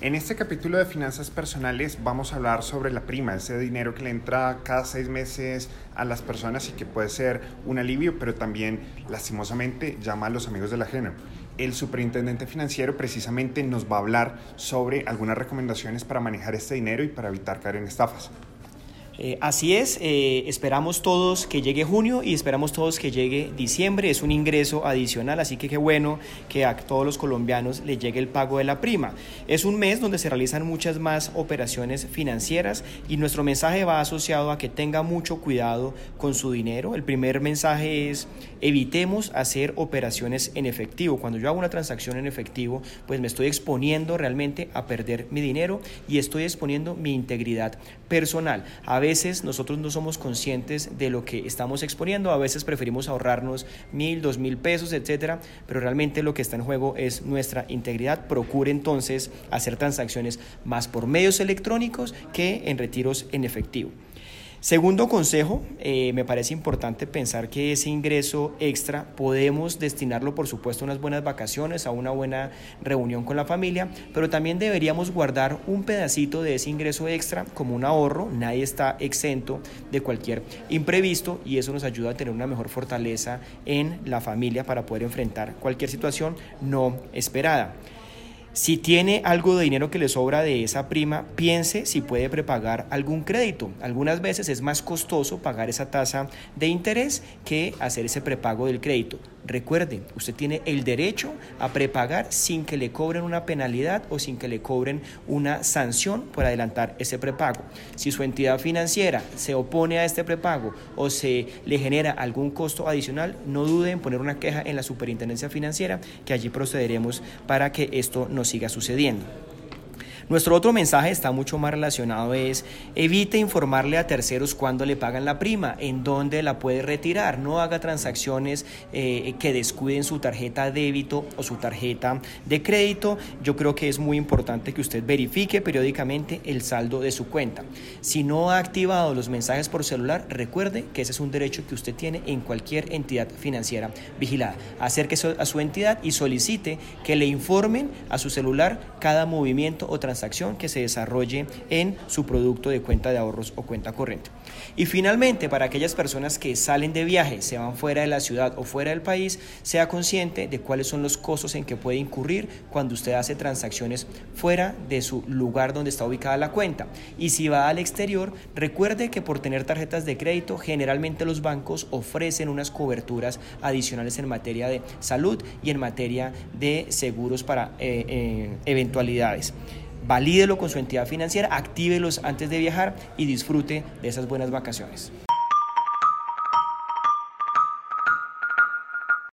En este capítulo de finanzas personales vamos a hablar sobre la prima, ese dinero que le entra cada seis meses a las personas y que puede ser un alivio, pero también lastimosamente llama a los amigos del ajeno. El superintendente financiero precisamente nos va a hablar sobre algunas recomendaciones para manejar este dinero y para evitar caer en estafas. Eh, así es, eh, esperamos todos que llegue junio y esperamos todos que llegue diciembre. Es un ingreso adicional, así que qué bueno que a todos los colombianos les llegue el pago de la prima. Es un mes donde se realizan muchas más operaciones financieras y nuestro mensaje va asociado a que tenga mucho cuidado con su dinero. El primer mensaje es evitemos hacer operaciones en efectivo. Cuando yo hago una transacción en efectivo, pues me estoy exponiendo realmente a perder mi dinero y estoy exponiendo mi integridad personal. Nosotros no somos conscientes de lo que estamos exponiendo, a veces preferimos ahorrarnos mil, dos mil pesos, etcétera, pero realmente lo que está en juego es nuestra integridad. Procure entonces hacer transacciones más por medios electrónicos que en retiros en efectivo. Segundo consejo, eh, me parece importante pensar que ese ingreso extra podemos destinarlo, por supuesto, a unas buenas vacaciones, a una buena reunión con la familia, pero también deberíamos guardar un pedacito de ese ingreso extra como un ahorro. Nadie está exento de cualquier imprevisto y eso nos ayuda a tener una mejor fortaleza en la familia para poder enfrentar cualquier situación no esperada. Si tiene algo de dinero que le sobra de esa prima, piense si puede prepagar algún crédito. Algunas veces es más costoso pagar esa tasa de interés que hacer ese prepago del crédito. Recuerde, usted tiene el derecho a prepagar sin que le cobren una penalidad o sin que le cobren una sanción por adelantar ese prepago. Si su entidad financiera se opone a este prepago o se le genera algún costo adicional, no dude en poner una queja en la Superintendencia Financiera, que allí procederemos para que esto no siga sucediendo. Nuestro otro mensaje está mucho más relacionado es evite informarle a terceros cuándo le pagan la prima, en dónde la puede retirar, no haga transacciones eh, que descuiden su tarjeta débito o su tarjeta de crédito. Yo creo que es muy importante que usted verifique periódicamente el saldo de su cuenta. Si no ha activado los mensajes por celular, recuerde que ese es un derecho que usted tiene en cualquier entidad financiera vigilada. Acérquese a su entidad y solicite que le informen a su celular cada movimiento o transacción transacción que se desarrolle en su producto de cuenta de ahorros o cuenta corriente. Y finalmente, para aquellas personas que salen de viaje, se van fuera de la ciudad o fuera del país, sea consciente de cuáles son los costos en que puede incurrir cuando usted hace transacciones fuera de su lugar donde está ubicada la cuenta. Y si va al exterior, recuerde que por tener tarjetas de crédito, generalmente los bancos ofrecen unas coberturas adicionales en materia de salud y en materia de seguros para eh, eh, eventualidades valídelo con su entidad financiera, actívelos antes de viajar y disfrute de esas buenas vacaciones.